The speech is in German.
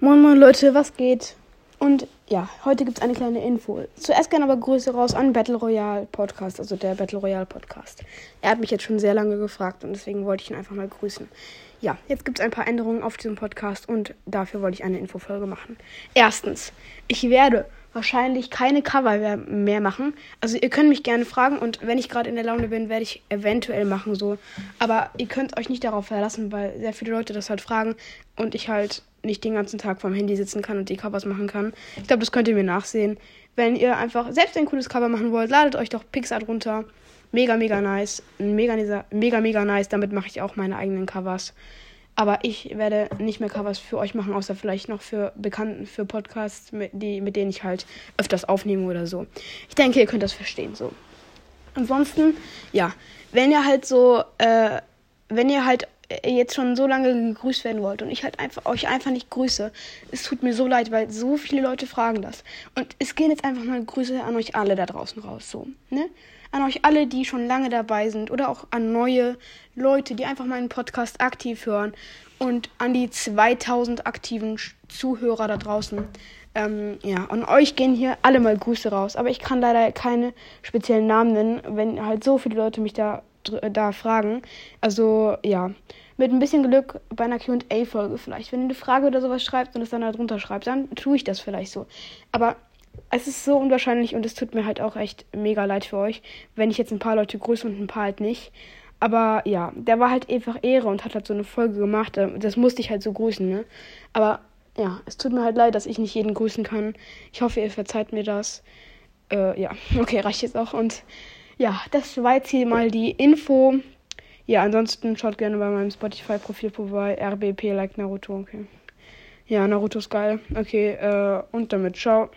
Moin Moin Leute, was geht? Und ja, heute gibt es eine kleine Info. Zuerst gerne aber Grüße raus an Battle Royale Podcast, also der Battle Royale Podcast. Er hat mich jetzt schon sehr lange gefragt und deswegen wollte ich ihn einfach mal grüßen. Ja, jetzt gibt es ein paar Änderungen auf diesem Podcast und dafür wollte ich eine Infofolge machen. Erstens, ich werde wahrscheinlich keine Cover mehr machen. Also ihr könnt mich gerne fragen und wenn ich gerade in der Laune bin, werde ich eventuell machen so. Aber ihr könnt euch nicht darauf verlassen, weil sehr viele Leute das halt fragen und ich halt nicht den ganzen Tag vorm Handy sitzen kann und die Covers machen kann. Ich glaube, das könnt ihr mir nachsehen. Wenn ihr einfach selbst ein cooles Cover machen wollt, ladet euch doch Pixart runter. Mega, mega nice. Mega, mega, mega nice. Damit mache ich auch meine eigenen Covers. Aber ich werde nicht mehr Covers für euch machen, außer vielleicht noch für Bekannten, für Podcasts, mit, die, mit denen ich halt öfters aufnehme oder so. Ich denke, ihr könnt das verstehen so. Ansonsten, ja, wenn ihr halt so, äh, wenn ihr halt jetzt schon so lange gegrüßt werden wollt und ich halt einfach euch einfach nicht grüße. Es tut mir so leid, weil so viele Leute fragen das. Und es gehen jetzt einfach mal Grüße an euch alle da draußen raus, so, ne? An euch alle, die schon lange dabei sind oder auch an neue Leute, die einfach meinen Podcast aktiv hören und an die 2000 aktiven Zuhörer da draußen. Ähm, ja, an euch gehen hier alle mal Grüße raus, aber ich kann leider keine speziellen Namen nennen, wenn halt so viele Leute mich da da fragen. Also ja, mit ein bisschen Glück bei einer QA-Folge vielleicht. Wenn ihr eine Frage oder sowas schreibt und es dann da drunter schreibt, dann tue ich das vielleicht so. Aber es ist so unwahrscheinlich und es tut mir halt auch echt mega leid für euch, wenn ich jetzt ein paar Leute grüße und ein paar halt nicht. Aber ja, der war halt einfach Ehre und hat halt so eine Folge gemacht. Ähm, das musste ich halt so grüßen, ne? Aber ja, es tut mir halt leid, dass ich nicht jeden grüßen kann. Ich hoffe, ihr verzeiht mir das. Äh, ja, okay, reicht jetzt auch. Und ja, das war jetzt hier mal die Info. Ja, ansonsten schaut gerne bei meinem Spotify-Profil vorbei. RBP like Naruto, okay. Ja, Naruto ist geil. Okay, äh, und damit ciao.